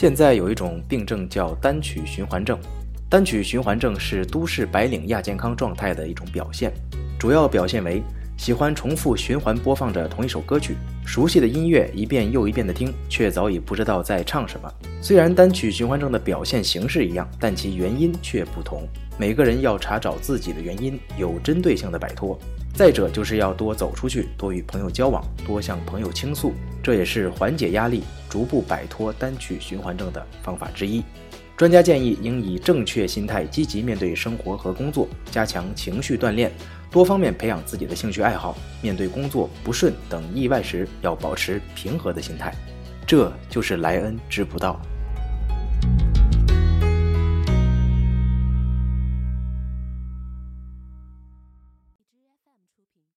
现在有一种病症叫单曲循环症，单曲循环症是都市白领亚健康状态的一种表现，主要表现为喜欢重复循环播放着同一首歌曲，熟悉的音乐一遍又一遍的听，却早已不知道在唱什么。虽然单曲循环症的表现形式一样，但其原因却不同。每个人要查找自己的原因，有针对性的摆脱。再者就是要多走出去，多与朋友交往，多向朋友倾诉，这也是缓解压力、逐步摆脱单曲循环症的方法之一。专家建议应以正确心态积极面对生活和工作，加强情绪锻炼，多方面培养自己的兴趣爱好。面对工作不顺等意外时，要保持平和的心态。这就是莱恩知不道。